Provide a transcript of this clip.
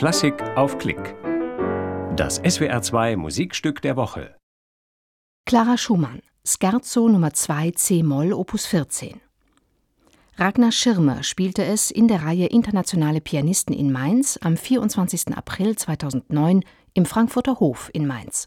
Klassik auf Klick. Das SWR2 Musikstück der Woche. Clara Schumann, Scherzo Nummer 2 C-Moll Opus 14. Ragnar Schirmer spielte es in der Reihe Internationale Pianisten in Mainz am 24. April 2009 im Frankfurter Hof in Mainz.